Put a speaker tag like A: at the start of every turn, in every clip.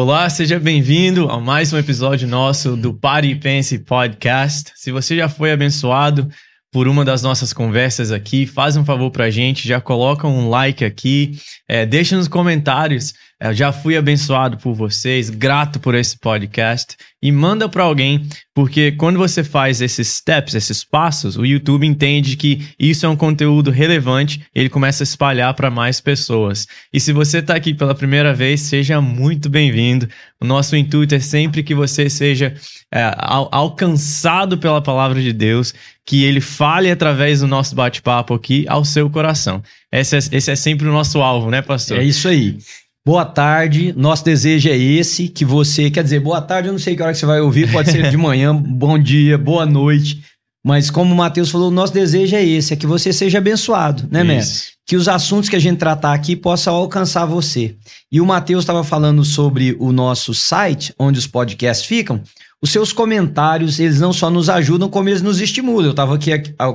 A: Olá, seja bem-vindo a mais um episódio nosso do Pare e Pense Podcast. Se você já foi abençoado por uma das nossas conversas aqui, faz um favor pra gente, já coloca um like aqui, é, deixa nos comentários eu já fui abençoado por vocês, grato por esse podcast e manda para alguém, porque quando você faz esses steps, esses passos, o YouTube entende que isso é um conteúdo relevante, ele começa a espalhar para mais pessoas. E se você está aqui pela primeira vez, seja muito bem-vindo. O nosso intuito é sempre que você seja é, al alcançado pela palavra de Deus, que ele fale através do nosso bate-papo aqui ao seu coração. Esse é, esse é sempre o nosso alvo, né, pastor?
B: É isso aí. Boa tarde, nosso desejo é esse, que você, quer dizer, boa tarde, eu não sei que hora que você vai ouvir, pode ser de manhã, bom dia, boa noite, mas como o Matheus falou, o nosso desejo é esse, é que você seja abençoado, né, Mestre? Que os assuntos que a gente tratar aqui possam alcançar você. E o Matheus estava falando sobre o nosso site, onde os podcasts ficam, os seus comentários, eles não só nos ajudam, como eles nos estimulam. Eu estava aqui,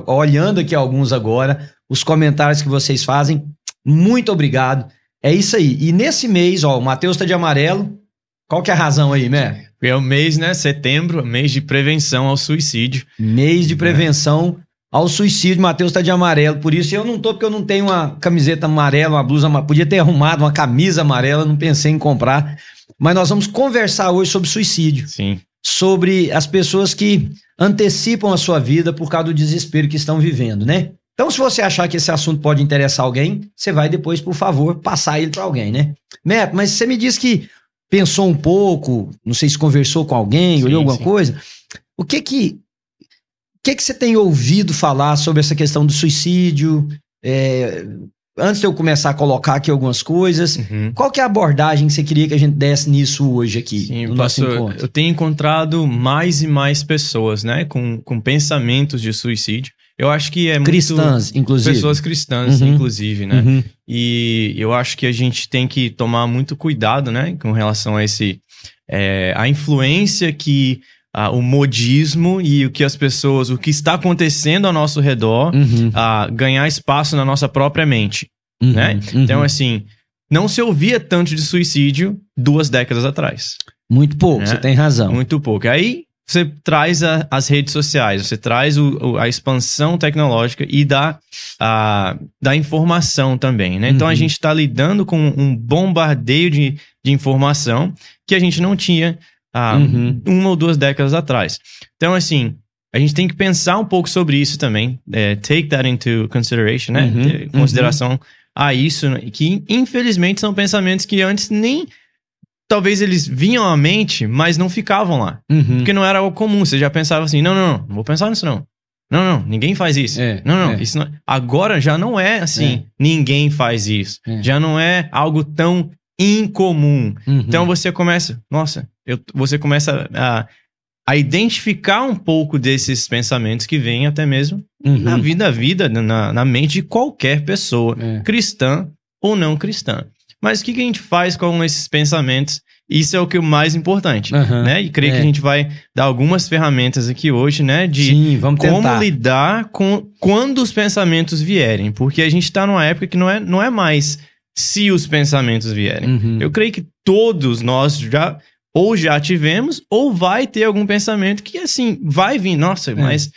B: olhando aqui alguns agora, os comentários que vocês fazem, muito obrigado. É isso aí. E nesse mês, ó, o Matheus tá de amarelo. Qual que é a razão aí, né?
A: É o mês, né? Setembro, mês de prevenção ao suicídio.
B: Mês de prevenção é. ao suicídio. Matheus tá de amarelo. Por isso eu não tô, porque eu não tenho uma camiseta amarela, uma blusa amarela. Podia ter arrumado uma camisa amarela, não pensei em comprar. Mas nós vamos conversar hoje sobre suicídio.
A: Sim.
B: Sobre as pessoas que antecipam a sua vida por causa do desespero que estão vivendo, né? Então, se você achar que esse assunto pode interessar alguém, você vai depois, por favor, passar ele para alguém, né? Neto, mas você me disse que pensou um pouco, não sei se conversou com alguém, sim, olhou alguma sim. coisa. O que que, o que que você tem ouvido falar sobre essa questão do suicídio? É, antes de eu começar a colocar aqui algumas coisas, uhum. qual que é a abordagem que você queria que a gente desse nisso hoje aqui?
A: Sim, no nosso encontro? eu tenho encontrado mais e mais pessoas, né, com, com pensamentos de suicídio. Eu acho que é
B: cristãs,
A: muito...
B: inclusive.
A: Pessoas cristãs, uhum. inclusive, né? Uhum. E eu acho que a gente tem que tomar muito cuidado, né? Com relação a esse... É, a influência que o modismo e o que as pessoas... O que está acontecendo ao nosso redor uhum. ganhar espaço na nossa própria mente, uhum. né? Uhum. Então, assim... Não se ouvia tanto de suicídio duas décadas atrás.
B: Muito pouco, né? você tem razão.
A: Muito pouco. Aí você traz a, as redes sociais, você traz o, o, a expansão tecnológica e da, a, da informação também, né? Uhum. Então a uhum. gente está lidando com um bombardeio de, de informação que a gente não tinha há uhum. uma ou duas décadas atrás. Então, assim, a gente tem que pensar um pouco sobre isso também, é, take that into consideration, né? Uhum. Ter consideração uhum. a isso, né? que infelizmente são pensamentos que antes nem talvez eles vinham à mente, mas não ficavam lá. Uhum. Porque não era algo comum. Você já pensava assim: não, não, não, não vou pensar nisso não. Não, não, ninguém faz isso. É, não, não, é. isso não... Agora já não é assim, é. ninguém faz isso. É. Já não é algo tão incomum. Uhum. Então você começa, nossa, eu, você começa a, a identificar um pouco desses pensamentos que vêm até mesmo uhum. na vida, vida, na, na mente de qualquer pessoa, é. cristã ou não cristã. Mas o que, que a gente faz com esses pensamentos? Isso é o que é o mais importante, uhum, né? E creio é. que a gente vai dar algumas ferramentas aqui hoje, né? De Sim, como tentar. lidar com quando os pensamentos vierem. Porque a gente está numa época que não é, não é mais se os pensamentos vierem. Uhum. Eu creio que todos nós já ou já tivemos ou vai ter algum pensamento que assim vai vir. Nossa, é. mas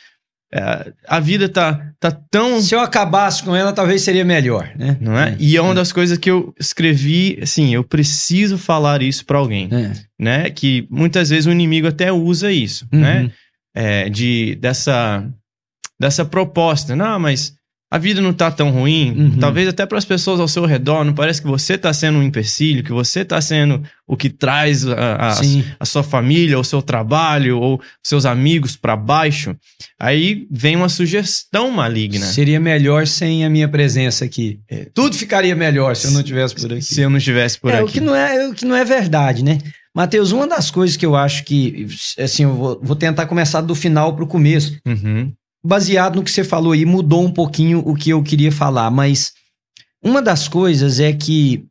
A: é, a vida tá, tá tão.
B: Se eu acabasse com ela, talvez seria melhor, né?
A: Não é? é e é uma é. das coisas que eu escrevi, assim, eu preciso falar isso para alguém, é. né? Que muitas vezes o inimigo até usa isso, uhum. né? De, dessa, dessa proposta. Não, mas a vida não tá tão ruim. Uhum. Talvez até para as pessoas ao seu redor, não parece que você tá sendo um empecilho, que você tá sendo o que traz a, a, a sua família, o seu trabalho, ou seus amigos para baixo. Aí vem uma sugestão maligna.
B: Seria melhor sem a minha presença aqui. É. Tudo ficaria melhor se eu não estivesse por aqui.
A: Se eu não estivesse por
B: é,
A: aqui.
B: O que, não é, o que não é verdade, né? Mateus, uma das coisas que eu acho que, assim, eu vou, vou tentar começar do final para o começo. Uhum baseado no que você falou aí, mudou um pouquinho o que eu queria falar, mas uma das coisas é que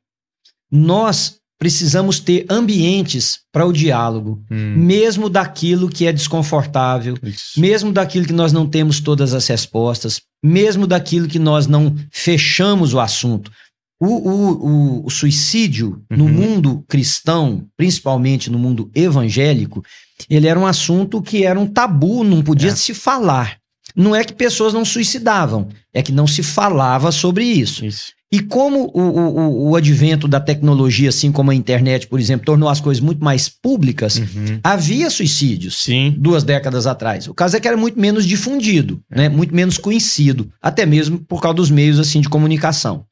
B: nós precisamos ter ambientes para o diálogo, hum. mesmo daquilo que é desconfortável, Isso. mesmo daquilo que nós não temos todas as respostas, mesmo daquilo que nós não fechamos o assunto. O, o, o, o suicídio no
A: Uhum.
B: mundo cristão, principalmente no mundo evangélico, ele era um assunto que era um tabu, não podia
A: É.
B: se falar. Não é que pessoas não suicidavam, é que não se falava sobre isso.
A: Isso.
B: E como o, o, o- advento da tecnologia, assim como a internet, por exemplo, tornou as coisas muito mais públicas,
A: Uhum.
B: havia suicídios
A: Sim.
B: duas décadas atrás. O caso é que era muito menos difundido, né? muito menos conhecido, até mesmo por causa dos meios assim de comunicação.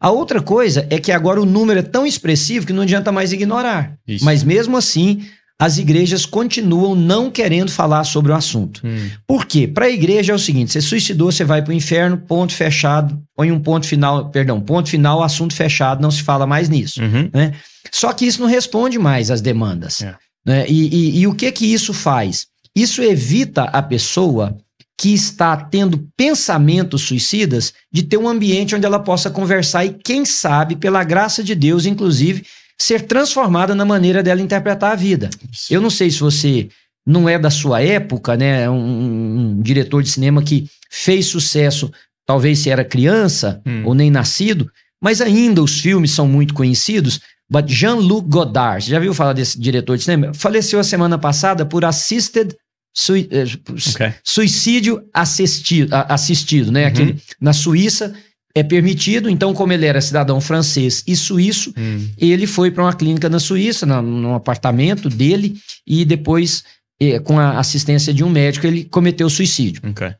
B: A outra coisa é que agora o número é tão expressivo que não adianta mais ignorar.
A: Isso.
B: Mas mesmo assim, as igrejas continuam não querendo falar sobre o assunto.
A: Hum.
B: Por quê? Para a igreja é o seguinte: você suicidou, você vai para o inferno, ponto fechado, põe um ponto final, perdão, ponto final, assunto fechado, não se fala mais nisso.
A: Uhum.
B: Só que isso não responde mais às demandas.
A: É.
B: né? E, e- e o que que isso faz? Isso evita a pessoa que está tendo pensamentos suicidas de ter um ambiente onde ela possa conversar e, quem sabe, pela graça de Deus, inclusive, ser transformada na maneira dela interpretar a vida.
A: Isso.
B: Eu não sei se você não é da sua época, né? Um, um diretor de cinema que fez sucesso, talvez se era criança
A: Hum.
B: ou nem nascido, mas ainda os filmes são muito conhecidos. But Jean-Luc Godard, você já viu falar desse diretor de cinema? Faleceu a semana passada por assisted sui- eh,
A: Ok.
B: suicídio assistido, assistido né?
A: Uhum.
B: Aquele, na Suíça é permitido, então como ele era cidadão francês e suíço,
A: Hum.
B: ele foi para uma clínica na Suíça, na, num apartamento dele, e depois, eh, com a assistência de um médico, ele cometeu suicídio.
A: Ok.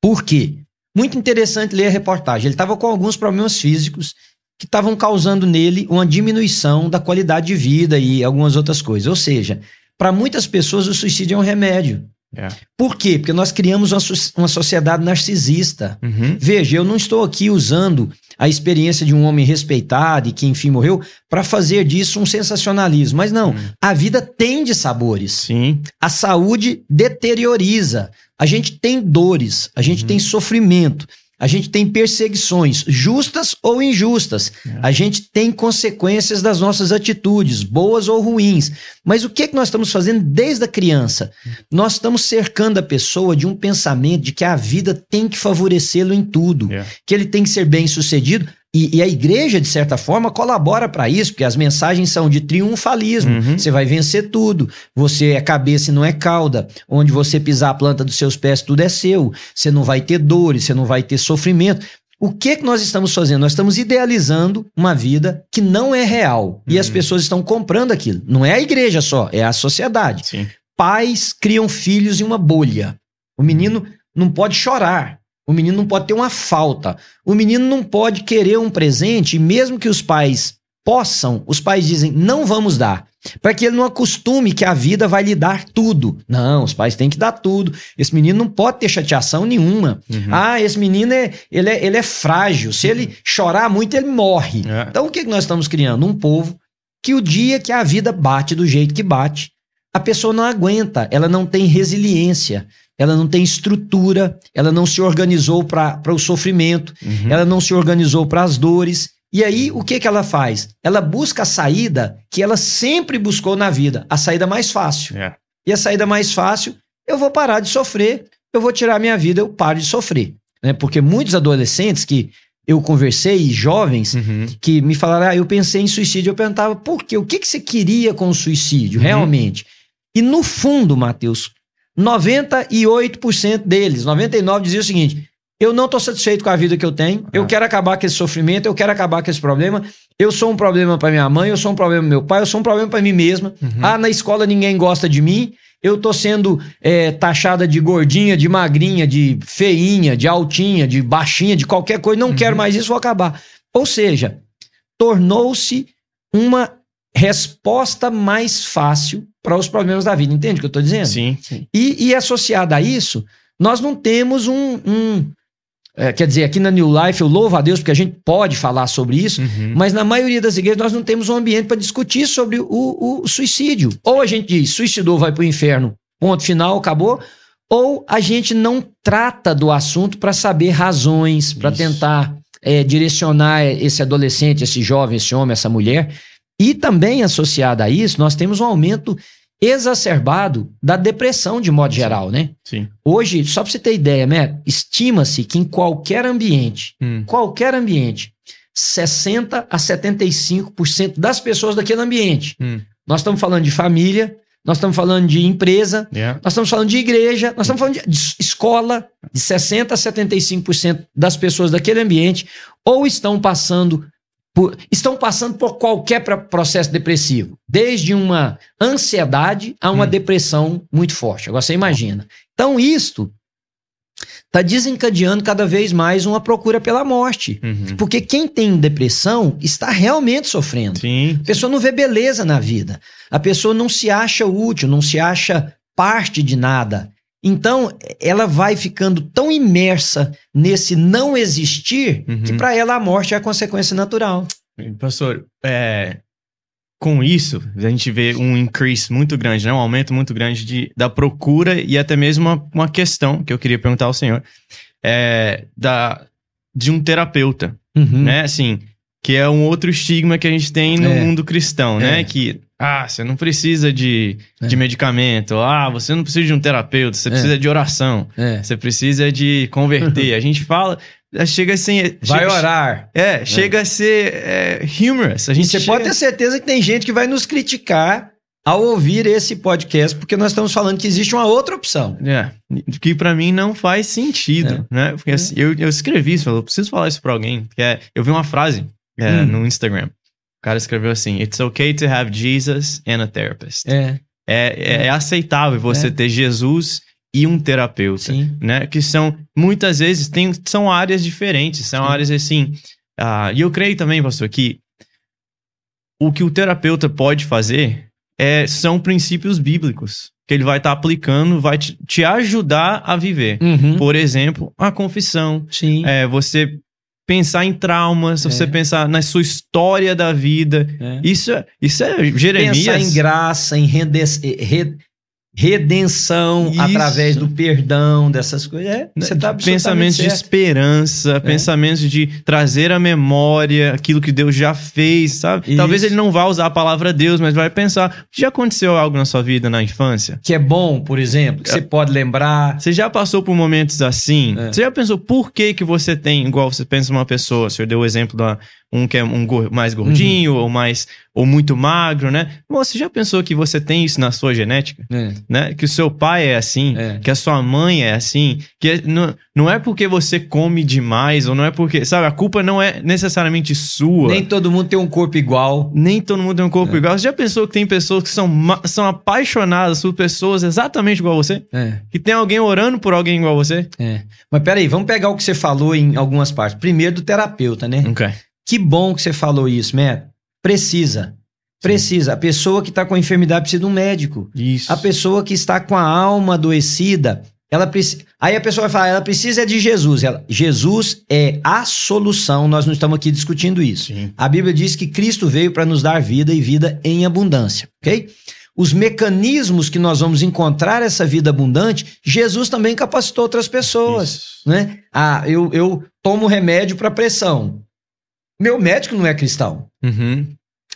B: Por quê? Muito interessante ler a reportagem. Ele estava com alguns problemas físicos que estavam causando nele uma diminuição da qualidade de vida e algumas outras coisas. Ou seja, para muitas pessoas o suicídio é um remédio.
A: É.
B: Por quê? Porque nós criamos uma, uma sociedade narcisista.
A: Uhum.
B: Veja, eu não estou aqui usando a experiência de um homem respeitado e que enfim morreu para fazer disso um sensacionalismo, mas não.
A: Hum.
B: A vida tem de sabores.
A: Sim.
B: A saúde deterioriza. A gente tem dores, a gente
A: Uhum.
B: tem sofrimento, a gente tem perseguições, justas ou injustas.
A: É.
B: A gente tem consequências das nossas atitudes, boas ou ruins. Mas o que, que nós estamos fazendo desde a criança? Nós estamos cercando a pessoa de um pensamento de que a vida tem que favorecê-lo em tudo,
A: É.
B: que ele tem que ser bem sucedido. E, e a igreja, de certa forma, colabora para isso, porque as mensagens são de triunfalismo.
A: Uhum.
B: Você vai vencer tudo. Você é cabeça e não é cauda. Onde você pisar a planta dos seus pés, tudo é seu. Você não vai ter dores, você não vai ter sofrimento. O que que nós estamos fazendo? Nós estamos idealizando uma vida que não é real. E as
A: Uhum.
B: pessoas estão comprando aquilo. Não é a igreja só, é a sociedade.
A: Sim.
B: Pais criam filhos em uma bolha. O menino não pode chorar. O menino não pode ter uma falta. O menino não pode querer um presente, e mesmo que os pais possam, os pais dizem: não vamos dar. Para que ele não acostume que a vida vai lhe dar tudo. Não, os pais têm que dar tudo. Esse menino não pode ter chateação nenhuma.
A: Uhum.
B: Ah, esse menino é, ele é, ele é frágil. Se ele chorar muito, ele morre.
A: É.
B: Então, o que que nós estamos criando? Um povo que o dia que a vida bate do jeito que bate, a pessoa não aguenta, ela não tem resiliência, ela não tem estrutura, ela não se organizou para o sofrimento,
A: Uhum.
B: ela não se organizou para as dores. E aí, o que, que ela faz? Ela busca a saída que ela sempre buscou na vida, a saída mais fácil.
A: É.
B: E a saída mais fácil, eu vou parar de sofrer, eu vou tirar minha vida, eu paro de sofrer. Né? Porque muitos adolescentes que eu conversei, jovens,
A: Uhum.
B: que me falaram, ah, eu pensei em suicídio, eu perguntava, por quê? O que, que você queria com o suicídio,
A: Uhum.
B: realmente? E no fundo, Matheus, 98% deles, 99% diziam o seguinte, eu não estou satisfeito com a vida que eu tenho, eu
A: Ah.
B: quero acabar com esse sofrimento, eu quero acabar com esse problema, eu sou um problema para minha mãe, eu sou um problema para meu pai, eu sou um problema para mim mesma,
A: Uhum.
B: ah, na escola ninguém gosta de mim, eu tô sendo é, taxada de gordinha, de magrinha, de feinha, de altinha, de baixinha, de qualquer coisa, não
A: Uhum.
B: quero mais isso, vou acabar. Ou seja, tornou-se uma resposta mais fácil para os problemas da vida. Entende o que eu estou dizendo?
A: Sim, sim.
B: E, e associado a isso, nós não temos um. um, é, quer dizer, aqui na New Life, eu louvo a Deus porque a gente pode falar sobre isso,
A: Uhum.
B: mas na maioria das igrejas nós não temos um ambiente para discutir sobre o, o suicídio. Ou a gente diz, suicidou, vai para o inferno, ponto final, acabou. Ou a gente não trata do assunto para saber razões, para tentar é, direcionar esse adolescente, esse jovem, esse homem, essa mulher. E também associado a isso, nós temos um aumento exacerbado da depressão de modo geral, né?
A: Sim.
B: Hoje, só para você ter ideia, né? Estima-se que em qualquer ambiente,
A: Hum.
B: qualquer ambiente, 60 a 75% das pessoas daquele ambiente.
A: Hum.
B: Nós estamos falando de família, nós estamos falando de empresa,
A: Yeah.
B: nós estamos falando de igreja, nós estamos falando de, de escola, de 60 a 75% das pessoas daquele ambiente ou estão passando por, estão passando por qualquer pro- processo depressivo, desde uma ansiedade a uma
A: Hum.
B: depressão muito forte. Agora você imagina. Então isto está desencadeando cada vez mais uma procura pela morte.
A: Uhum.
B: Porque quem tem depressão está realmente sofrendo.
A: Sim.
B: A pessoa não vê beleza na vida. A pessoa não se acha útil, não se acha parte de nada. Então, ela vai ficando tão imersa nesse não existir
A: Uhum.
B: que para ela a morte é a consequência natural.
A: Pastor, é, com isso, a gente vê um increase muito grande, né? um aumento muito grande de, da procura e até mesmo uma, uma questão que eu queria perguntar ao senhor, é, da, de um terapeuta,
B: Uhum.
A: né? Assim, que é um outro estigma que a gente tem no
B: É.
A: mundo cristão, né?
B: É.
A: Que, ah, você não precisa de,
B: É.
A: de medicamento, ah, você não precisa de um terapeuta, você
B: É.
A: precisa de oração,
B: É.
A: você precisa de converter. a gente fala, chega assim...
B: Vai
A: chega,
B: orar.
A: é, chega a ser é, humorous. A gente
B: você
A: chega-
B: pode ter certeza que tem gente que vai nos criticar ao ouvir esse podcast, porque nós estamos falando que existe uma outra opção.
A: É, que pra mim não faz sentido, né? Porque assim, eu, eu escrevi isso, eu preciso falar isso pra alguém. Que é, eu vi uma frase é,
B: Hum.
A: no Instagram. O cara escreveu assim: It's okay to have Jesus and a therapist.
B: É,
A: É, é, é aceitável você
B: É.
A: ter Jesus e um terapeuta,
B: sim.
A: né? Que são, muitas vezes, tem, são áreas diferentes, são
B: Sim.
A: áreas assim. ah, e eu creio também, pastor, que o que o terapeuta pode fazer é, são princípios bíblicos que ele vai estar aplicando, vai te, te ajudar a viver.
B: Uhum.
A: Por exemplo, a confissão.
B: Sim.
A: É, você pensar em traumas,
B: É.
A: você pensar na sua história da vida.
B: É.
A: Isso, é- isso é Jeremias.
B: Pensar em graça, em rede- re- redenção
A: Isso.
B: através do perdão, dessas coisas. É, você tá
A: pensamentos de
B: certo. É.
A: esperança, pensamentos de trazer à memória aquilo que Deus já fez, sabe?
B: Isso.
A: Talvez ele não vá usar a palavra Deus, mas vai pensar: já aconteceu algo na sua vida na infância?
B: Que é bom, por exemplo, que
A: É.
B: você pode lembrar.
A: Você já passou por momentos assim?
B: É.
A: Você já pensou por que que você tem, igual você pensa numa pessoa, o senhor deu o exemplo da um que é um mais gordinho
B: Uhum.
A: ou mais ou muito magro, né? Você já pensou que você tem isso na sua genética,
B: É,
A: né? Que o seu pai é assim,
B: É.
A: que a sua mãe é assim, que é- não, não é porque você come demais ou não é porque, sabe, a culpa não é necessariamente sua.
B: Nem todo mundo tem um corpo igual.
A: Nem todo mundo tem um corpo
B: É.
A: igual. Você já pensou que tem pessoas que são, são apaixonadas por pessoas exatamente igual a você?
B: É,
A: Que tem alguém orando por alguém igual a você?
B: é. Mas peraí, vamos pegar o que você falou em algumas partes. Primeiro do terapeuta, né?
A: Ok.
B: Que bom que você falou isso, Matt. Precisa. Precisa. A pessoa que está com a enfermidade precisa de um médico.
A: Isso.
B: A pessoa que está com a alma adoecida, ela precisa. Aí a pessoa vai falar, ela precisa é de Jesus. Ela, Jesus é a solução. Nós não estamos aqui discutindo isso.
A: Sim.
B: A Bíblia diz que Cristo veio para nos dar vida e vida em abundância, ok? Os mecanismos que nós vamos encontrar essa vida abundante, Jesus também capacitou outras pessoas,
A: Isso.
B: né? Ah, eu, eu tomo remédio para pressão. Meu médico não é cristão,
A: Uhum.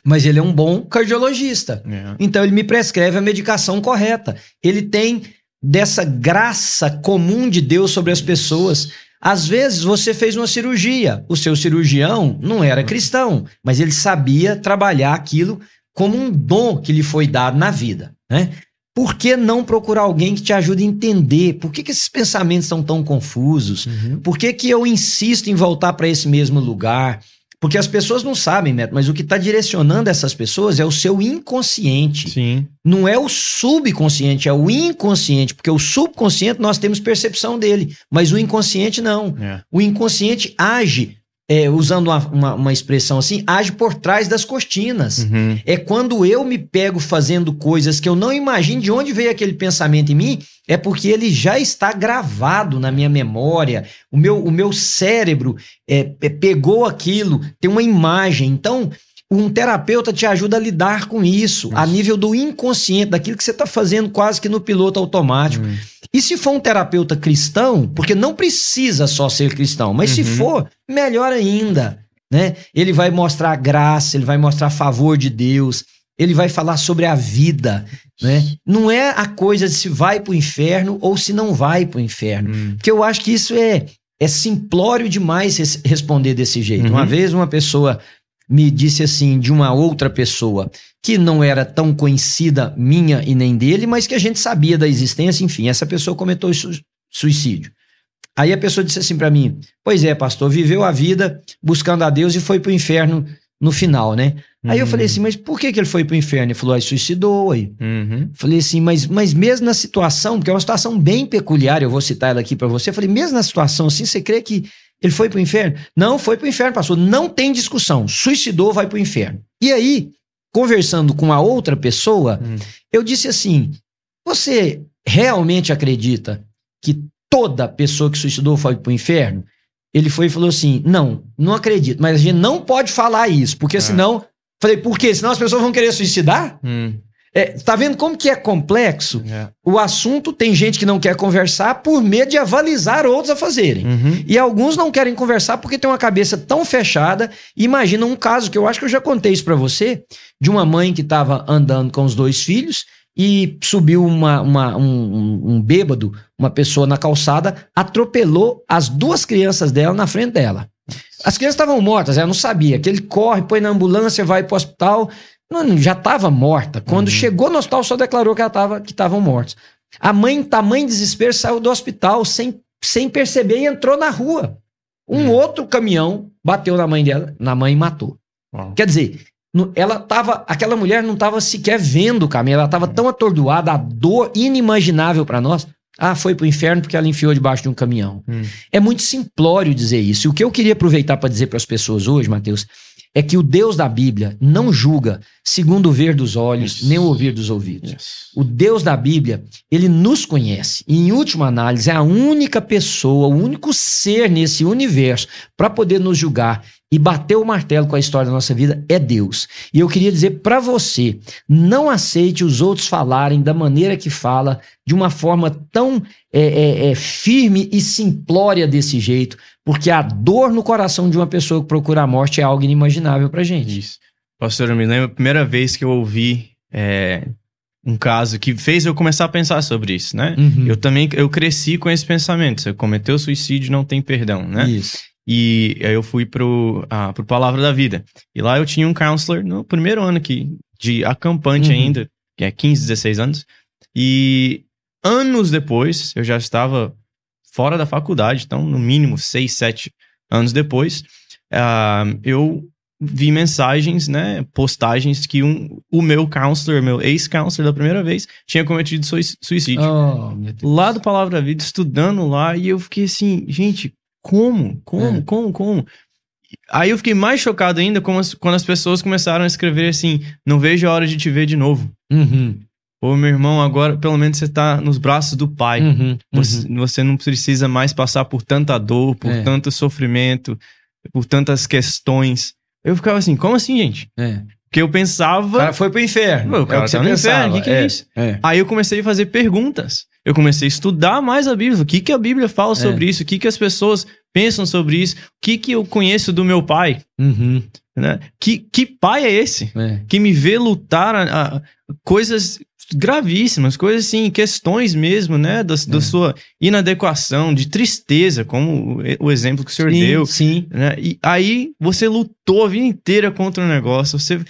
B: mas ele é um bom cardiologista.
A: É.
B: Então ele me prescreve a medicação correta. Ele tem dessa graça comum de Deus sobre as pessoas. Às vezes você fez uma cirurgia, o seu cirurgião não era cristão, mas ele sabia trabalhar aquilo como um dom que lhe foi dado na vida, né? Por que não procurar alguém que te ajude a entender? Por que, que esses pensamentos são tão confusos?
A: Uhum.
B: Por que, que eu insisto em voltar para esse mesmo lugar? Porque as pessoas não sabem, Neto, mas o que está direcionando essas pessoas é o seu inconsciente.
A: Sim.
B: Não é o subconsciente, é o inconsciente. Porque o subconsciente nós temos percepção dele, mas o inconsciente não.
A: É.
B: O inconsciente age, é, usando uma, uma, uma expressão assim, age por trás das cortinas.
A: Uhum.
B: É quando eu me pego fazendo coisas que eu não imagino de onde veio aquele pensamento em mim, é porque ele já está gravado na minha memória. O meu, o meu cérebro é, é, pegou aquilo, tem uma imagem. Então, um terapeuta te ajuda a lidar com isso, a nível do inconsciente, daquilo que você está fazendo quase que no piloto automático.
A: Uhum.
B: E se for um terapeuta cristão, porque não precisa só ser cristão, mas se
A: Uhum.
B: for, melhor ainda, né? Ele vai mostrar graça, ele vai mostrar favor de Deus, ele vai falar sobre a vida, né? Não é a coisa de se vai para o inferno ou se não vai para o inferno,
A: Hum.
B: porque eu acho que isso é é simplório demais res- responder desse jeito.
A: Uhum.
B: Uma vez uma pessoa me disse assim de uma outra pessoa que não era tão conhecida minha e nem dele, mas que a gente sabia da existência, enfim, essa pessoa cometeu su- suicídio. Aí a pessoa disse assim pra mim: "Pois é, pastor, viveu a vida buscando a Deus e foi pro inferno no final, né?" Aí eu
A: Uhum.
B: falei assim: "Mas por que que ele foi pro inferno?" Ele falou: "Aí suicidou aí".
A: Uhum.
B: Falei assim, mas, mas mesmo na situação, porque é uma situação bem peculiar, eu vou citar ela aqui pra você. Falei, mesmo na situação assim, você crê que ele foi pro inferno? Não, foi pro inferno, pastor. Não tem discussão. Suicidou, vai pro inferno. E aí, conversando com a outra pessoa,
A: Hum.
B: eu disse assim: você realmente acredita que toda pessoa que suicidou foi pro inferno? Ele foi e falou assim: não, não acredito, mas a gente não pode falar isso, porque
A: É.
B: senão. Falei, por quê? Senão as pessoas vão querer suicidar?
A: Hum.
B: É, tá vendo como que é complexo?
A: É.
B: O assunto tem gente que não quer conversar por medo de avalizar outros a fazerem.
A: Uhum.
B: E alguns não querem conversar porque tem uma cabeça tão fechada. Imagina um caso que eu acho que eu já contei isso pra você, de uma mãe que estava andando com os dois filhos e subiu uma, uma- um, um- um bêbado, uma pessoa na calçada, atropelou as duas crianças dela na frente dela. As crianças estavam mortas, ela não sabia. Que ele corre, põe na ambulância, vai pro hospital. Não, já estava morta. Quando
A: Uhum.
B: chegou no hospital, só declarou que ela tava, que estavam mortos. A mãe, em tamanho desespero, saiu do hospital sem, sem perceber e entrou na rua. Um
A: Hum.
B: outro caminhão bateu na mãe dela, na mãe e matou.
A: Uau.
B: Quer dizer, ela tava, aquela mulher não estava sequer vendo o caminho, ela estava tão atordoada, a dor inimaginável para nós. Ah, foi pro inferno porque ela enfiou debaixo de um caminhão.
A: Hum.
B: É muito simplório dizer isso. E o que eu queria aproveitar para dizer para as pessoas hoje, Mateus, é que o Deus da Bíblia não julga segundo o ver dos olhos,
A: Isso.
B: nem o ouvir dos ouvidos.
A: Yes.
B: O Deus da Bíblia, ele nos conhece. E, em última análise, é a única pessoa, o único ser nesse universo para poder nos julgar e bater o martelo com a história da nossa vida é Deus. E eu queria dizer para você, não aceite os outros falarem da maneira que fala, de uma forma tão é, é, é, firme e simplória desse jeito, porque a dor no coração de uma pessoa que procura a morte é algo inimaginável pra gente.
A: Isso. Pastor, eu me lembro a primeira vez que eu ouvi é, um caso que fez eu começar a pensar sobre isso, né?
B: Uhum.
A: Eu também eu cresci com esse pensamento. Você cometeu suicídio, não tem perdão, né?
B: Isso.
A: E aí eu fui pro, ah, pro Palavra da Vida. E lá eu tinha um counselor no primeiro ano aqui, de acampante
B: Uhum.
A: ainda, que é 15, 16 anos. E anos depois, eu já estava fora da faculdade, então no mínimo 6, 7 anos depois, ah, eu vi mensagens, né, postagens que um, o meu counselor, meu ex-counselor da primeira vez, tinha cometido sui- suicídio
B: Oh,
A: lá do Palavra da Vida, estudando lá, e eu fiquei assim, gente, como? Como?
B: É.
A: Como? Como? Aí eu fiquei mais chocado ainda as- quando as pessoas começaram a escrever assim: não vejo a hora de te ver de novo.
B: Uhum.
A: Ô, meu irmão, agora pelo menos você tá nos braços do Pai.
B: Uhum.
A: Você, você não precisa mais passar por tanta dor, por
B: É.
A: tanto sofrimento, por tantas questões. Eu ficava assim, como assim, gente?
B: É.
A: Porque eu
B: O
A: pensava.
B: cara foi pro inferno.
A: Pô, o cara
B: é o que você
A: tá no inferno, o que que é isso?
B: É.
A: Aí eu comecei a fazer perguntas. Eu comecei a estudar mais a Bíblia. O que, que a Bíblia fala
B: É.
A: sobre isso? O que, que as pessoas pensam sobre isso? O que, que eu conheço do meu pai?
B: Uhum.
A: Né? Que, que pai é esse?
B: É.
A: Que me vê lutar a, a- coisas gravíssimas, coisas assim, questões mesmo, né? Da, da
B: É.
A: sua inadequação, de tristeza, como o, exemplo que o senhor
B: Sim,
A: deu.
B: sim.
A: Né? E aí você lutou a vida inteira contra o negócio, você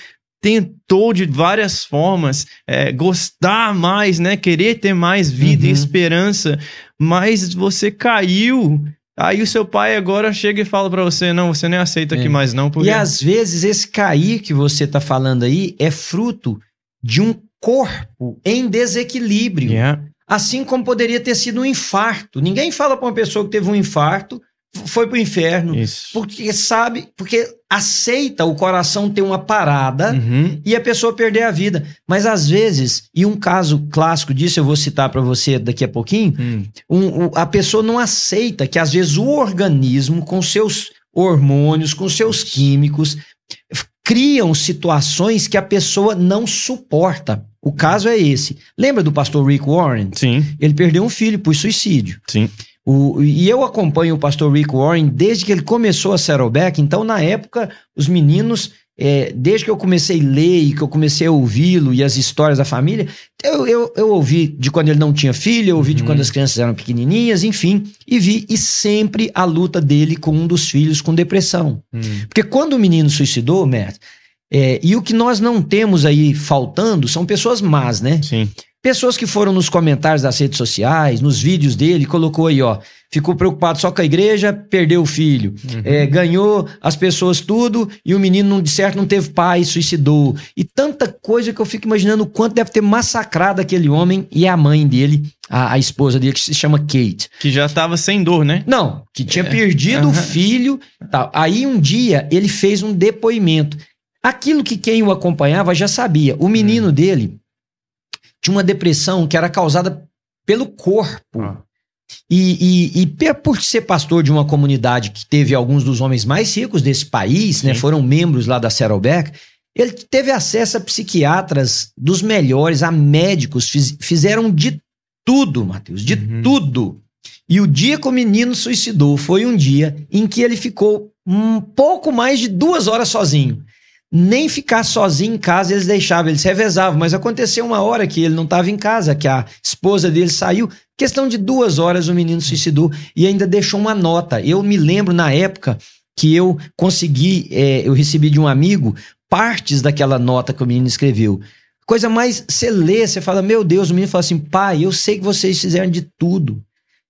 A: tentou de várias formas é, gostar mais, né? Querer ter mais vida e
B: Uhum.
A: esperança, mas você caiu. Aí o seu pai agora chega e fala pra você: não, você nem aceita
B: É.
A: aqui mais, não, porque.
B: E às vezes esse cair que você tá falando aí é fruto de um corpo em desequilíbrio.
A: Yeah.
B: Assim como poderia ter sido um infarto. Ninguém fala para uma pessoa que teve um infarto, foi pro inferno,
A: Isso.
B: porque sabe, porque aceita o coração ter uma parada
A: Uhum.
B: e a pessoa perder a vida. Mas às vezes, e um caso clássico disso eu vou citar para você daqui a pouquinho,
A: Hum.
B: um- o- a pessoa não aceita que às vezes o organismo, com seus hormônios, com seus químicos, criam situações que a pessoa não suporta. O caso é esse. Lembra do pastor Rick Warren?
A: Sim,
B: Ele perdeu um filho por suicídio.
A: sim.
B: O- e eu acompanho o pastor Rick Warren desde que ele começou a Saddleback. Então, na época, os meninos é, desde que eu comecei a ler e que eu comecei a ouvi-lo e as histórias da família, eu, eu, eu ouvi de quando ele não tinha filho, eu ouvi de
A: Uhum.
B: quando as crianças eram pequenininhas, enfim, e vi e sempre a luta dele com um dos filhos com depressão.
A: Hum.
B: Porque quando o menino suicidou, Matt, é, e o que nós não temos aí faltando são pessoas más, né?
A: Sim.
B: Pessoas que foram nos comentários das redes sociais, nos vídeos dele, colocou aí, ó. Ficou preocupado só com a igreja, perdeu o filho.
A: Uhum.
B: É, ganhou as pessoas tudo e o menino, não, de certo, não teve pai, suicidou. E tanta coisa que eu fico imaginando o quanto deve ter massacrado aquele homem e a mãe dele, a, a esposa dele, que se chama Kate.
A: Que já tava sem dor, né?
B: Não, que tinha
A: É,
B: perdido o
A: aham.
B: filho. Tal. Aí um dia ele fez um depoimento. Aquilo que quem o acompanhava já sabia. O menino dele tinha uma depressão que era causada pelo corpo.
A: Ah.
B: E, e, e por ser pastor de uma comunidade que teve alguns dos homens mais ricos desse país, né,
A: Sim.
B: foram membros lá da Saddleback, ele teve acesso a psiquiatras dos melhores, a médicos, fiz- fizeram de tudo, Matheus, de
A: Uhum.
B: tudo. E o dia que o menino suicidou foi um dia em que ele ficou um pouco mais de duas horas sozinho. Nem ficar sozinho em casa eles deixavam, eles revezavam. Mas aconteceu uma hora que ele não estava em casa, que a esposa dele saiu. Questão de duas horas o menino suicidou e ainda deixou uma nota. Eu me lembro na época que eu consegui, é, eu recebi de um amigo partes daquela nota que o menino escreveu. Coisa mais, você lê, você fala, meu Deus, o menino fala assim, pai, eu sei que vocês fizeram de tudo.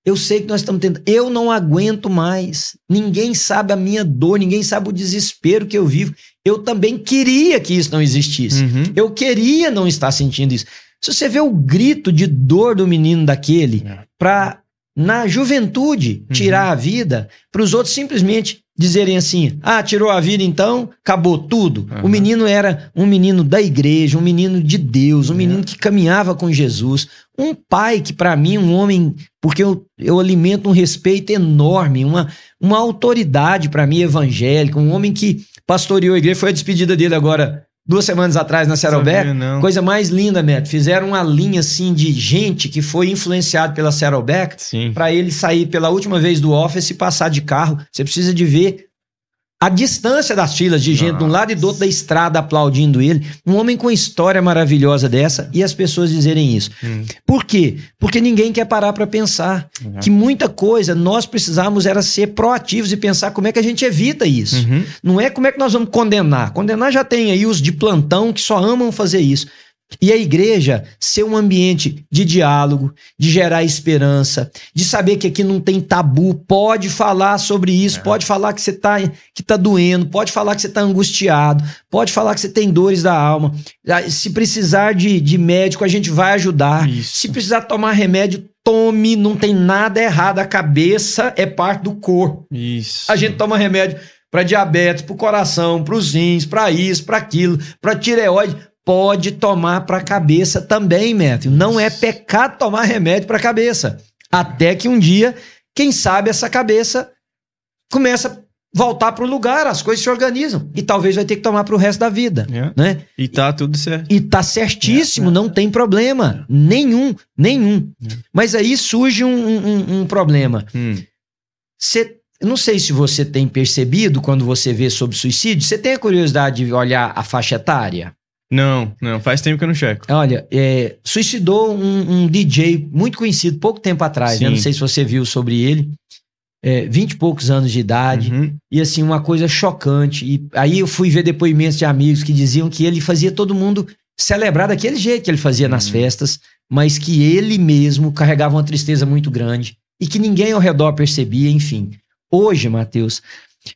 B: Eu sei que nós estamos tentando. Eu não aguento mais. Ninguém sabe a minha dor, ninguém sabe o desespero que eu vivo. Eu também queria que isso não existisse.
A: Uhum.
B: Eu queria não estar sentindo isso. Se você vê o grito de dor do menino daquele
A: É.
B: para na juventude tirar a vida, para os outros simplesmente dizerem assim: "Ah, tirou a vida então, acabou tudo". O
A: Uhum.
B: menino era um menino da igreja, um menino de Deus, um
A: É.
B: menino que caminhava com Jesus, um pai que para mim um homem, porque eu, eu alimento um respeito enorme, uma uma autoridade para mim evangélica, um homem que pastoreou a igreja, foi a despedida dele agora duas semanas atrás na
A: não.
B: Coisa mais linda, Neto. Fizeram uma linha assim de gente que foi influenciado pela
A: Sim.
B: para ele sair pela última vez do office e passar de carro. Você precisa de ver a distância das filas de gente de um lado e do outro da estrada aplaudindo ele. Um homem com história maravilhosa dessa e as pessoas dizerem isso.
A: Hum.
B: Por quê? Porque ninguém quer parar para pensar
A: Uhum.
B: que muita coisa nós precisávamos era ser proativos e pensar como é que a gente evita isso.
A: Uhum.
B: Não é como é que nós vamos condenar. Condenar já tem aí os de plantão que só amam fazer isso. E a igreja ser um ambiente de diálogo, de gerar esperança, de saber que aqui não tem tabu, pode falar sobre isso, pode falar que você tá, que tá doendo, pode falar que você tá angustiado, pode falar que você tem dores da alma. Ah, Se precisar de, de médico, a gente vai ajudar.
A: Isso.
B: Se precisar tomar remédio, tome, não tem nada errado. A cabeça é parte do corpo.
A: Isso.
B: A gente toma remédio para diabetes, para o coração, para os rins, para isso, para aquilo, para tireoide. Pode tomar para a cabeça também, Matthew. Não é pecado tomar remédio para a cabeça. Até que um dia, quem sabe, essa cabeça começa a voltar para o lugar, as coisas se organizam. E talvez vai ter que tomar para o resto da vida,
A: É.
B: né?
A: E tá tudo certo.
B: E tá certíssimo,
A: É, é.
B: não tem problema. Nenhum, nenhum.
A: É.
B: Mas aí surge um- um- um problema.
A: Hum.
B: Você, eu não sei se você tem percebido quando você vê sobre suicídio, você tem a curiosidade de olhar a faixa etária?
A: Não, não, faz tempo que eu não checo.
B: Olha, é, suicidou um, um DJ muito conhecido pouco tempo atrás, né? Não sei se você viu sobre ele. É, 20 e poucos anos de idade,
A: Uhum.
B: e assim, uma coisa chocante. E aí eu fui ver depoimentos de amigos que diziam que ele fazia todo mundo celebrar daquele jeito que ele fazia nas
A: Uhum.
B: festas, mas que ele mesmo carregava uma tristeza muito grande e que ninguém ao redor percebia, enfim. Hoje, Matheus,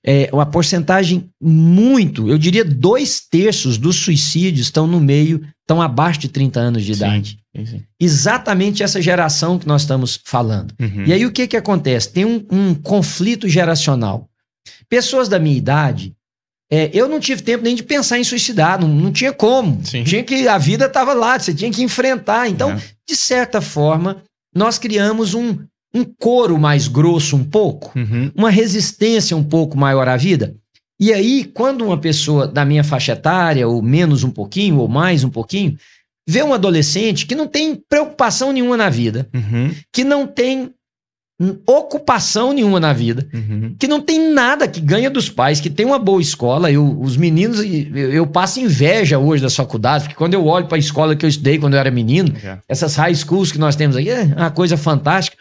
B: é uma porcentagem muito, eu diria dois terços dos suicídios estão no meio, estão abaixo de 30 anos de
A: Sim.
B: idade.
A: Sim.
B: Exatamente essa geração que nós estamos falando.
A: Uhum.
B: E aí o que que acontece? Tem um, um conflito geracional. Pessoas da minha idade, é, eu não tive tempo nem de pensar em suicidar, não, não tinha como.
A: Sim.
B: Tinha que a vida estava lá, você tinha que enfrentar. Então,
A: É.
B: de certa forma, nós criamos um, um coro mais grosso um pouco,
A: Uhum.
B: uma resistência um pouco maior à vida. E aí, quando uma pessoa da minha faixa etária, ou menos um pouquinho, ou mais um pouquinho, vê um adolescente que não tem preocupação nenhuma na vida,
A: Uhum.
B: que não tem ocupação nenhuma na vida,
A: Uhum.
B: que não tem nada, que ganha dos pais, que tem uma boa escola. Eu, os meninos, eu, eu passo inveja hoje das faculdades, porque quando eu olho para a escola que eu estudei quando eu era menino,
A: Já.
B: essas high schools que nós temos aí, é uma coisa fantástica.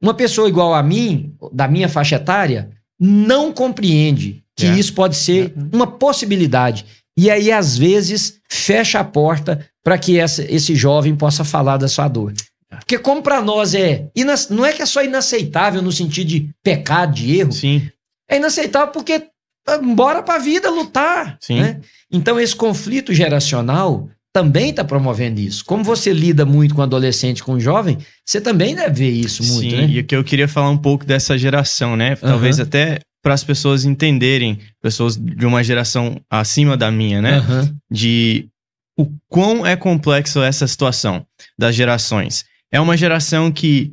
B: Uma pessoa igual a mim, da minha faixa etária, não compreende que
A: É.
B: isso pode ser uma possibilidade. E aí, às vezes, fecha a porta para que essa- esse jovem possa falar da sua dor. Porque como para nós é, não é que é só inaceitável no sentido de pecado, de erro,
A: Sim,
B: é inaceitável porque bora pra vida lutar.
A: Sim.
B: né? Então, esse conflito geracional também está promovendo isso. Como você lida muito com adolescente, com jovem, você também deve ver isso muito,
A: sim.
B: né?
A: E o que eu queria falar um pouco dessa geração, né? Talvez até para as pessoas entenderem, pessoas de uma geração acima da minha, né?
B: Aham.
A: de o quão é complexo essa situação das gerações. É uma geração que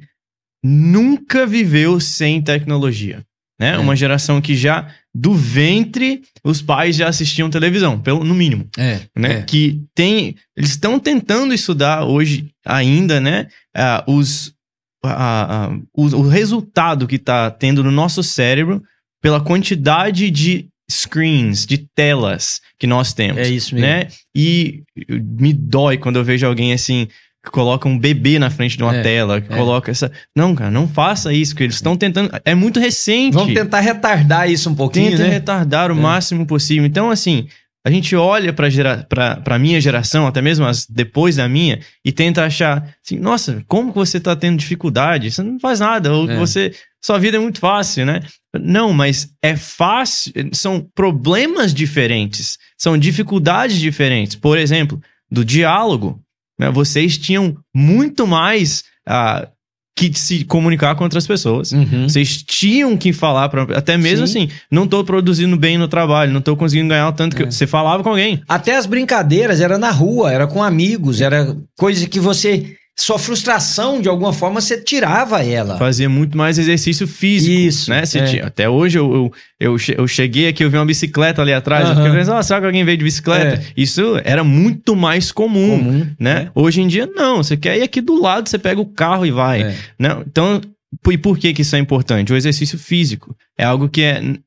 A: nunca viveu sem tecnologia, né?
B: É.
A: Uma geração que já do ventre os pais já assistiam televisão, pelo no mínimo,
B: É,
A: né?
B: é.
A: Que tem, eles estão tentando estudar hoje ainda, né? ah, os a- a- o, o resultado que está tendo no nosso cérebro pela quantidade de screens, de telas que nós temos
B: É isso mesmo.
A: né? E me dói quando eu vejo alguém assim que coloca um bebê na frente de uma
B: É,
A: tela, que
B: é.
A: coloca essa. Não, cara, não faça isso, porque eles estão tentando. É muito recente.
B: Vamos tentar retardar isso um pouquinho,
A: Tenta
B: né?
A: retardar o
B: É.
A: máximo possível. Então, assim, a gente olha pra, gera, pra minha geração, até mesmo as depois da minha, e tenta achar assim, nossa, como que você tá tendo dificuldade? Você não faz nada, ou
B: É.
A: você. Sua vida é muito fácil, né? Não, mas é fácil. São problemas diferentes, são dificuldades diferentes. Por exemplo, do diálogo. Né? Vocês tinham muito mais ah, que se comunicar com outras pessoas.
B: Uhum.
A: Vocês tinham que falar para até mesmo
B: Sim.
A: assim, não tô produzindo bem no trabalho, não tô conseguindo ganhar o tanto que
B: É.
A: você falava com alguém.
B: Até as brincadeiras era na rua, era com amigos, era coisa que você. Sua frustração, de alguma forma, você tirava ela.
A: Fazia muito mais exercício físico,
B: Isso,
A: né? Você
B: é.
A: tinha- até hoje eu, eu, eu, che- eu cheguei aqui, eu vi uma bicicleta ali atrás, eu
B: Aham.
A: fiquei pensando, ah, será que alguém veio de bicicleta?
B: É.
A: Isso era muito mais comum,
B: Comum,
A: né? Hoje em dia não, você quer ir aqui do lado, você pega o carro e vai.
B: É.
A: Não, então, e por que, que isso é importante? O exercício físico é algo que é n-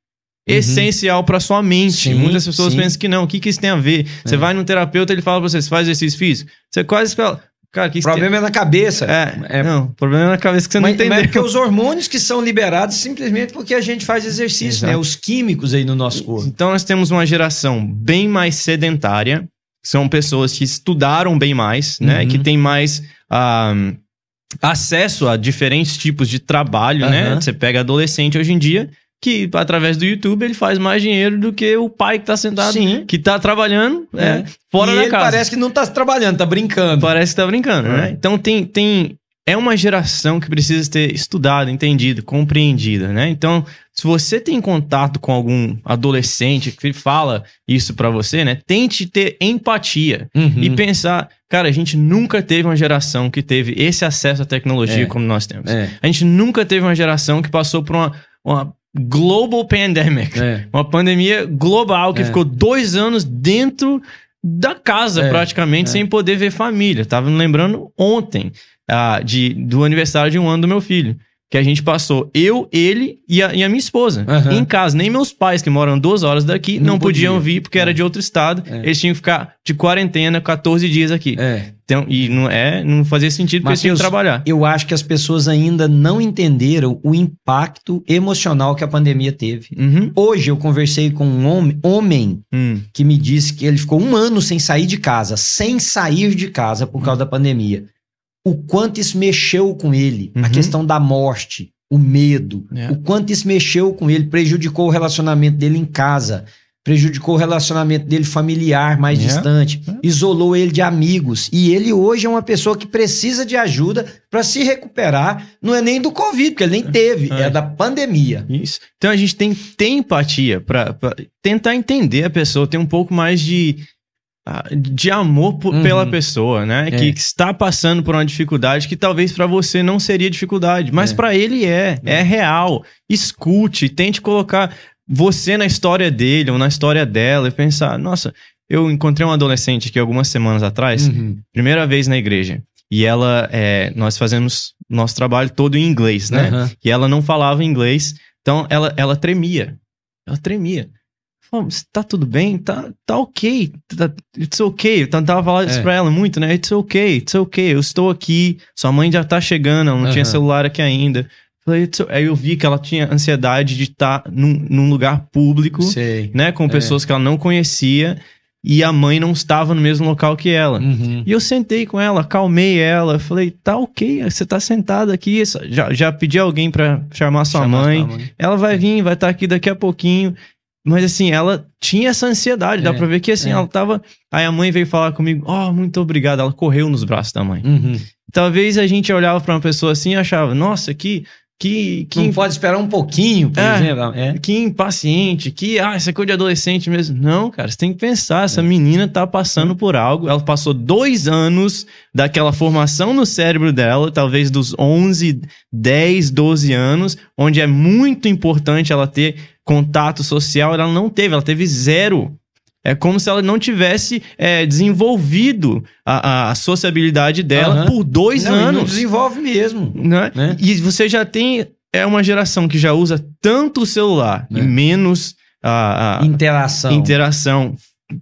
A: essencial para sua mente.
B: Sim,
A: Muitas pessoas
B: sim.
A: pensam que não. O que, que isso tem a ver? Você
B: É.
A: vai num terapeuta, ele fala pra você, você faz exercício físico. Você quase fala, cara, o que
B: O problema é na cabeça.
A: É,
B: É.
A: não, o problema é na cabeça que você
B: mas,
A: não entendeu.
B: mas é porque os hormônios que são liberados simplesmente porque a gente faz exercício,
A: Exato.
B: né? Os químicos aí no nosso corpo.
A: Então nós temos uma geração bem mais sedentária, são pessoas que estudaram bem mais, né?
B: Uhum.
A: Que tem mais ah, acesso a diferentes tipos de trabalho, né?
B: Aham.
A: Você pega adolescente hoje em dia, que através do YouTube ele faz mais dinheiro do que o pai que tá sentado,
B: Sim.
A: que tá trabalhando é,
B: É.
A: fora
B: e
A: da
B: ele
A: casa.
B: parece que não tá trabalhando, tá brincando.
A: Parece que tá brincando,
B: É.
A: né? Então tem, tem. É uma geração que precisa ser estudada, entendida, compreendida, né? Então, se você tem contato com algum adolescente que fala isso pra você, né? Tente ter empatia
B: Uhum.
A: e pensar, cara, a gente nunca teve uma geração que teve esse acesso à tecnologia
B: É.
A: como nós temos.
B: É,
A: A gente nunca teve uma geração que passou por uma, uma global pandemic.
B: é.
A: Uma pandemia global que
B: É.
A: ficou dois anos dentro da casa,
B: É,
A: praticamente,
B: é.
A: sem poder ver família. Tava me lembrando ontem ah, de, do aniversário de um ano do meu filho. Que a gente passou, eu, ele e a, e a minha esposa,
B: Aham.
A: em casa. Nem meus pais, que moram duas horas daqui,
B: Não
A: não, podiam
B: podia.
A: vir porque era
B: É.
A: de outro estado.
B: É.
A: Eles tinham que ficar de quarentena 14 dias aqui.
B: é.
A: Então, e não, é, não fazia sentido porque eles tinham que
B: Mateus,
A: trabalhar.
B: Eu acho que as pessoas ainda não entenderam o impacto emocional que a pandemia teve.
A: Uhum.
B: Hoje eu conversei com um homem, homem
A: Hum.
B: que me disse que ele ficou um ano sem sair de casa, sem sair de casa por causa da pandemia. O quanto isso mexeu com ele, a
A: Uhum.
B: questão da morte, o medo,
A: É.
B: o quanto isso mexeu com ele, prejudicou o relacionamento dele em casa, prejudicou o relacionamento dele familiar mais
A: É.
B: distante,
A: É.
B: isolou ele de amigos. E ele hoje é uma pessoa que precisa de ajuda para se recuperar. Não é nem do Covid, porque ele nem teve,
A: É.
B: é da pandemia.
A: Isso. Então a gente tem que ter empatia para tentar entender a pessoa, ter um pouco mais de, de amor por-
B: Uhum.
A: pela pessoa, né?
B: É.
A: Que, que está passando por uma dificuldade que talvez para você não seria dificuldade, mas
B: É.
A: para ele é, é, real. Escute, tente colocar você na história dele ou na história dela e pensar, nossa, eu encontrei um adolescente aqui algumas semanas atrás,
B: Uhum.
A: primeira vez na igreja. E ela, é, nós fazemos nosso trabalho todo em inglês, né?
B: Aham.
A: E ela não falava inglês, então ela, ela tremia. Ela tremia. Tá tudo bem? Tá, tá ok. Tá, it's ok. Eu tentava falar isso
B: É.
A: pra ela muito, né? It's ok, it's ok. Eu estou aqui. Sua mãe já tá chegando, ela não tinha
B: Aham.
A: celular aqui ainda. Falei, Aí eu vi que ela tinha ansiedade de estar num, num lugar público,
B: Sei.
A: né? Com
B: É.
A: pessoas que ela não conhecia. E a mãe não estava no mesmo local que ela.
B: Uhum.
A: E eu sentei com ela, acalmei ela, falei, tá ok, você tá sentada aqui, já, já pedi alguém pra chamar sua
B: Chamar
A: mãe,
B: sua mãe.
A: ela vai vir, vai estar aqui daqui a pouquinho. Mas assim, ela tinha essa ansiedade, dá
B: É,
A: pra ver que assim,
B: é.
A: ela tava... Aí a mãe veio falar comigo, oh, muito obrigado, ela correu nos braços da mãe.
B: Uhum.
A: Talvez a gente olhava pra uma pessoa assim e achava, nossa, que... Que, que,
B: Não pode esperar um pouquinho, por
A: É.
B: exemplo. É.
A: que impaciente, que, ah, isso é coisa de adolescente mesmo. Não, cara, você tem que pensar, essa menina tá passando por algo, ela passou dois anos daquela formação no cérebro dela, talvez dos 11, 10, 12 anos, onde é muito importante ela ter contato social, ela não teve, ela teve zero. É como se ela não tivesse é, desenvolvido a, a sociabilidade dela
B: Aham.
A: por dois
B: Não, e não
A: anos
B: desenvolve mesmo.
A: né?
B: Né?
A: E você já tem é uma geração que já usa tanto o celular
B: É.
A: e menos a, a
B: Interação.
A: interação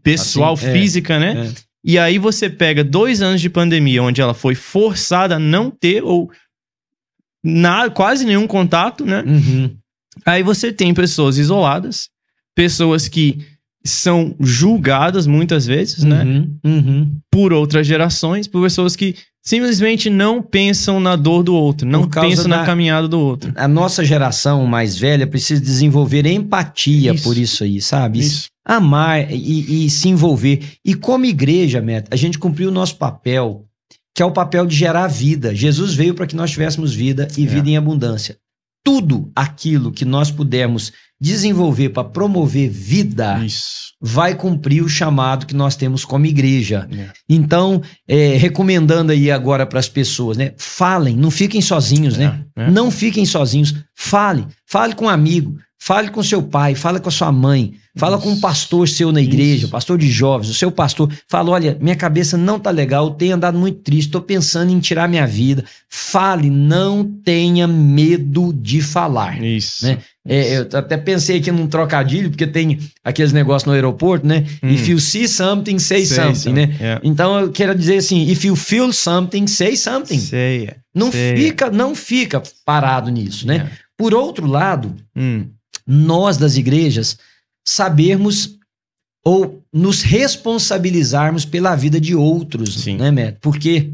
A: pessoal,
B: Assim, é,
A: física, né?
B: É.
A: E aí você pega dois anos de pandemia onde ela foi forçada a não ter ou nada, quase nenhum contato, né?
B: Uhum.
A: Aí você tem pessoas isoladas, pessoas que são julgadas muitas vezes, né?
B: Uhum. Uhum.
A: Por outras gerações, por pessoas que simplesmente não pensam na dor do outro, não pensam na
B: da-
A: caminhada do outro.
B: A nossa geração mais velha precisa desenvolver empatia
A: Isso.
B: por isso aí, sabe?
A: Isso.
B: Amar e, e se envolver. E como igreja, Meta, a gente cumpriu o nosso papel, que é o papel de gerar vida. Jesus veio para que nós tivéssemos vida e
A: É.
B: vida em abundância. Tudo aquilo que nós pudermos desenvolver para promover vida
A: Isso.
B: vai cumprir o chamado que nós temos como igreja.
A: É.
B: Então, é, recomendando aí agora para as pessoas, né? Falem, não fiquem sozinhos, né?
A: É.
B: Não fiquem sozinhos. Fale. Fale com um amigo. Fale com seu pai. Fale com a sua mãe. Fala com um pastor seu na igreja,
A: Isso.
B: pastor de jovens, o seu pastor. Fala: olha, minha cabeça não tá legal, eu tenho andado muito triste, tô pensando em tirar minha vida. Fale, não tenha medo de falar.
A: Isso.
B: Né? É, eu até pensei aqui num trocadilho, porque tem aqueles negócios no aeroporto, né?
A: Hum.
B: If you see something, say,
A: Say
B: something,
A: something,
B: né?
A: é.
B: Então eu quero dizer assim: if you feel something, say something.
A: Sei. é.
B: Não
A: Sei.
B: fica, não fica parado nisso, né?
A: É.
B: Por outro lado,
A: Hum.
B: Nós das igrejas sabermos ou nos responsabilizarmos pela vida de outros,
A: Sim.
B: né, Matt? Porque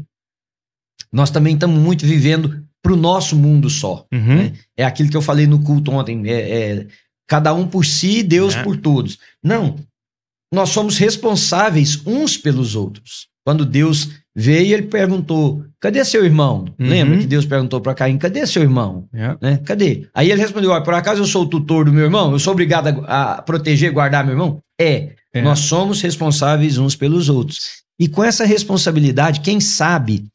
B: nós também estamos muito vivendo para o nosso mundo só.
A: Uhum.
B: né? É aquilo que eu falei no culto ontem, é, é cada um por si, Deus
A: É.
B: por todos. Não, nós somos responsáveis uns pelos outros. Quando Deus veio, ele perguntou: cadê seu irmão?
A: Uhum.
B: Lembra que Deus perguntou para Caim: cadê seu irmão?
A: É.
B: né? Cadê? Aí ele respondeu: Olha, por acaso eu sou o tutor do meu irmão? Eu sou obrigado a, a proteger e guardar meu irmão? É.
A: É.
B: Nós somos responsáveis uns pelos outros. E com essa responsabilidade, quem sabe,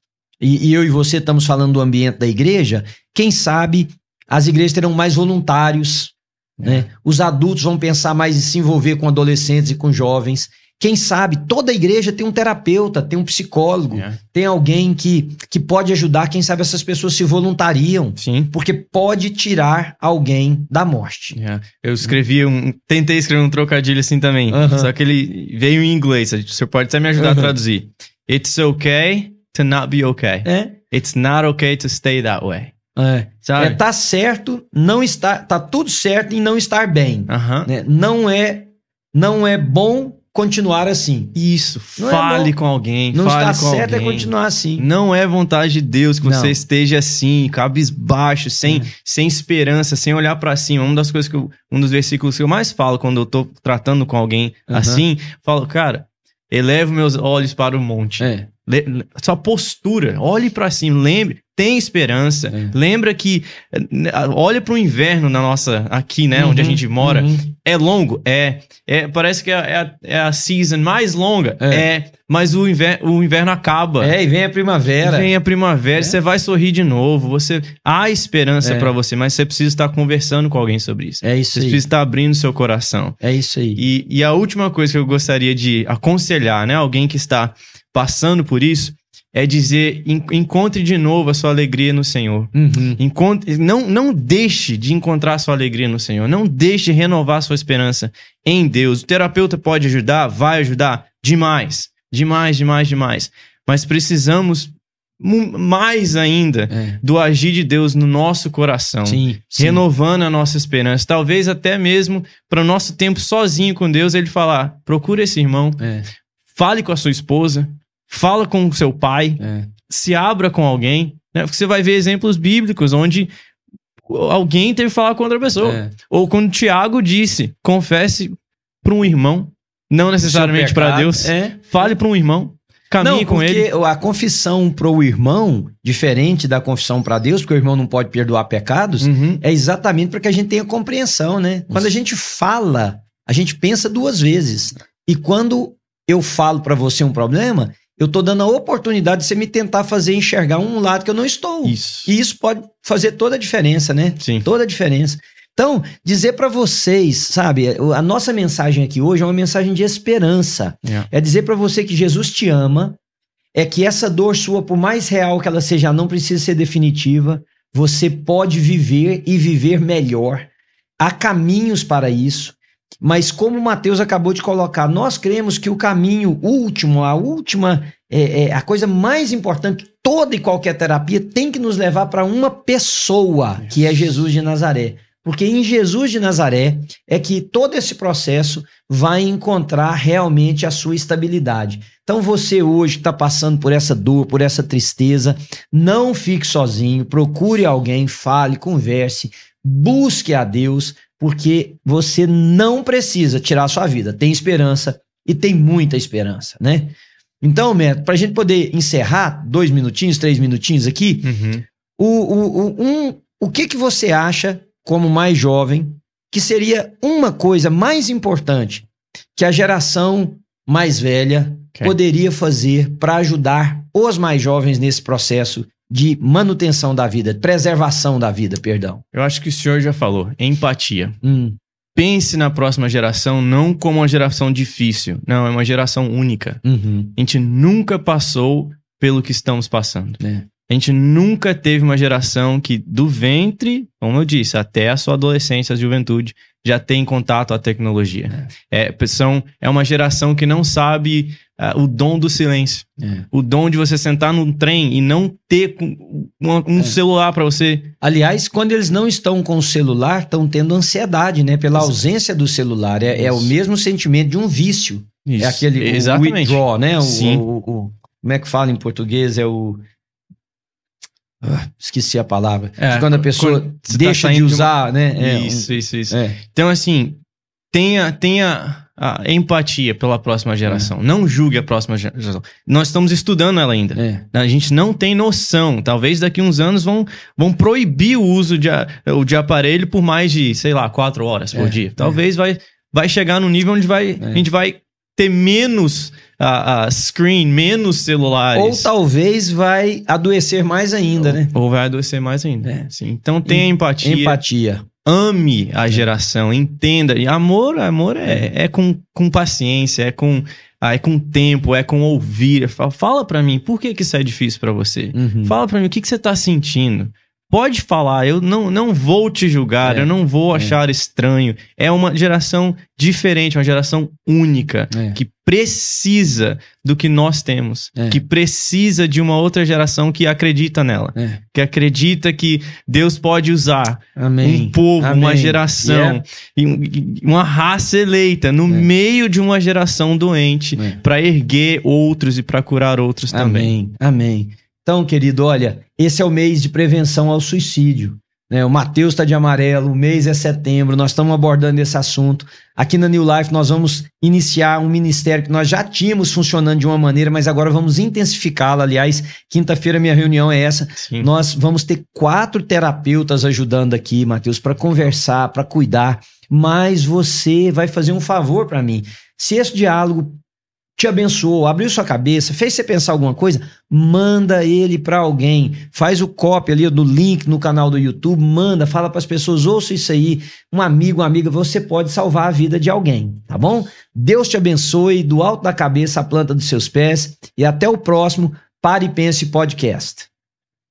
B: e, e eu e você estamos falando do ambiente da igreja, quem sabe as igrejas terão mais voluntários,
A: É.
B: né? Os adultos vão pensar mais em se envolver com adolescentes e com jovens. Quem sabe toda igreja tem um terapeuta, tem um psicólogo,
A: É.
B: tem alguém que, que pode ajudar. Quem sabe essas pessoas se voluntariam
A: Sim.
B: porque pode tirar alguém da morte.
A: É. Eu escrevi um. Tentei escrever um trocadilho assim também.
B: Aham.
A: Só que ele veio em inglês. O senhor pode até me ajudar
B: Aham.
A: a traduzir. It's okay to not be okay.
B: É,
A: It's not okay to stay that way.
B: é.
A: Sabe?
B: É, tá certo, não está, tá tudo certo em não estar bem.
A: Aham.
B: né? Não é, não é bom continuar assim.
A: Isso.
B: Não é
A: fale
B: bom.
A: com alguém.
B: Não
A: fale
B: está
A: com
B: certo
A: alguém.
B: é continuar assim.
A: Não é vontade de Deus que
B: Não.
A: você esteja assim, cabisbaixo, sem,
B: É.
A: sem esperança, sem olhar pra cima. Uma das coisas que eu, um dos versículos que eu mais falo quando eu tô tratando com alguém
B: Aham.
A: assim, falo, cara, elevo meus olhos para o monte.
B: É,
A: sua postura, olhe pra cima, lembre, tem esperança.
B: É.
A: Lembra que eh, olha pro inverno na nossa aqui, né,
B: Uhum,
A: onde a gente mora.
B: uhum.
A: É longo, é, é parece que é, é a, é a season mais longa,
B: É.
A: é, mas o, inver, o inverno acaba.
B: É, e vem a primavera.
A: Vem a primavera,
B: É.
A: você vai sorrir de novo. Você há esperança
B: É.
A: pra você, mas você precisa estar conversando com alguém sobre isso.
B: É isso
A: Você
B: aí.
A: precisa estar abrindo seu coração.
B: É isso aí.
A: E, e a última coisa que eu gostaria de aconselhar, né, alguém que está passando por isso, é dizer: en- encontre de novo a sua alegria no Senhor.
B: Uhum.
A: Encontre, não, não deixe de encontrar a sua alegria no Senhor. Não deixe de renovar a sua esperança em Deus. O terapeuta pode ajudar? Vai ajudar? Demais. Demais, demais, demais. Mas precisamos mais ainda
B: É.
A: do agir de Deus no nosso coração.
B: Sim, sim.
A: Renovando a nossa esperança. Talvez até mesmo para o nosso tempo sozinho com Deus, ele falar: procura esse irmão,
B: É,
A: fale com a sua esposa, fala com o seu pai,
B: é.
A: se abra com alguém. Né? Porque você vai ver exemplos bíblicos onde alguém teve que falar com outra pessoa.
B: É.
A: Ou quando Tiago disse: confesse para um irmão, não necessariamente para Deus.
B: É.
A: Fale para um irmão, caminhe
B: Não,
A: com
B: porque
A: ele.
B: a confissão pro irmão, diferente da confissão para Deus, porque o irmão não pode perdoar pecados,
A: Uhum.
B: é exatamente para que a gente tenha compreensão, né? Quando a gente fala, a gente pensa duas vezes. E quando eu falo para você um problema, eu tô dando a oportunidade de você me tentar fazer enxergar um lado que eu não estou.
A: Isso.
B: E isso pode fazer toda a diferença, né?
A: Sim.
B: Toda a diferença. Então, dizer para vocês, sabe, a nossa mensagem aqui hoje é uma mensagem de esperança.
A: Yeah.
B: É dizer para você que Jesus te ama, é que essa dor sua, por mais real que ela seja, não precisa ser definitiva. Você pode viver e viver melhor. Há caminhos para isso. Mas como o Mateus acabou de colocar, nós cremos que o caminho último, a última, é, é, a coisa mais importante, toda e qualquer terapia tem que nos levar para uma pessoa, que é Jesus de Nazaré. Porque em Jesus de Nazaré é que todo esse processo vai encontrar realmente a sua estabilidade. Então você hoje que está passando por essa dor, por essa tristeza, não fique sozinho, procure alguém, fale, converse, busque a Deus, porque você não precisa tirar a sua vida. Tem esperança e tem muita esperança, né? Então, Neto, para a gente poder encerrar, dois minutinhos, três minutinhos aqui,
A: Uhum.
B: o, o, o, um, o que, que você acha, como mais jovem, que seria uma coisa mais importante que a geração mais velha
A: Ok.
B: poderia fazer para ajudar os mais jovens nesse processo de manutenção da vida, preservação da vida, perdão?
A: Eu acho que o senhor já falou. Empatia.
B: Hum,
A: Pense na próxima geração não como uma geração difícil. Não, é uma geração única.
B: uhum,
A: A gente nunca passou pelo que estamos passando.
B: É.
A: A gente nunca teve uma geração que, do ventre, como eu disse, até a sua adolescência, a juventude, já tem contato à tecnologia. É, são, é uma geração que não sabe ah, o dom do silêncio.
B: é.
A: O dom de você sentar num trem e não ter um, um
B: É.
A: celular para você.
B: Aliás, quando eles não estão com o celular, estão tendo ansiedade, né? Pela
A: Isso.
B: ausência do celular. É, é o mesmo sentimento de um vício.
A: Isso.
B: É aquele o
A: Exatamente.
B: withdraw, né? O,
A: Sim.
B: o- o- como é que fala em português? É o. Ah, esqueci a palavra.
A: É,
B: De quando a pessoa
A: quando tá
B: deixa de
A: saindo de uma-
B: usar, né? É,
A: isso, isso, isso.
B: é.
A: Então, assim, tenha, tenha a empatia pela próxima geração. Não julgue a próxima geração. Nós estamos estudando ela ainda.
B: É.
A: A gente não tem noção. Talvez daqui uns anos vão, vão proibir o uso de, de aparelho por mais de, sei lá, quatro horas por
B: É,
A: dia. Talvez vai, vai chegar no nível onde vai,
B: É.
A: a gente vai ter menos a, a screen, menos celulares.
B: Ou talvez vai adoecer mais ainda, né?
A: Ou vai adoecer mais ainda.
B: É.
A: Sim. Então tenha empatia.
B: Empatia.
A: ame a geração, entenda. E amor, amor é, é com, com paciência, é com, ah, é com tempo, é com ouvir. Fala, fala pra mim, por que, que isso é difícil pra você?
B: Uhum.
A: Fala pra mim, o que, que você tá sentindo? Pode falar, eu não, não vou te julgar,
B: É,
A: eu não vou
B: é.
A: achar estranho. É uma geração diferente, uma geração única,
B: É.
A: que precisa do que nós temos,
B: É.
A: que precisa de uma outra geração que acredita nela,
B: É.
A: que acredita que Deus pode usar
B: Amém.
A: um povo,
B: Amém.
A: uma geração,
B: Yeah.
A: uma raça eleita no
B: É.
A: meio de uma geração doente
B: É.
A: para erguer outros e para curar outros também.
B: Amém. Amém. Então, querido, olha, esse é o mês de prevenção ao suicídio. né? o Matheus está de amarelo, o mês é setembro, nós estamos abordando esse assunto. Aqui na New Life nós vamos iniciar um ministério que nós já tínhamos funcionando de uma maneira, mas agora vamos intensificá-lo. Aliás, quinta-feira minha reunião é essa.
A: Sim.
B: Nós vamos ter quatro terapeutas ajudando aqui, Matheus, para conversar, para cuidar. Mas você vai fazer um favor para mim. Se esse diálogo te abençoou, abriu sua cabeça, fez você pensar alguma coisa, manda ele para alguém. Faz o copy ali do link no canal do YouTube, manda, fala para as pessoas, ouça isso aí, um amigo, uma amiga, você pode salvar a vida de alguém, tá bom? Deus te abençoe do alto da cabeça à planta dos seus pés e até o próximo Pare e Pense Podcast.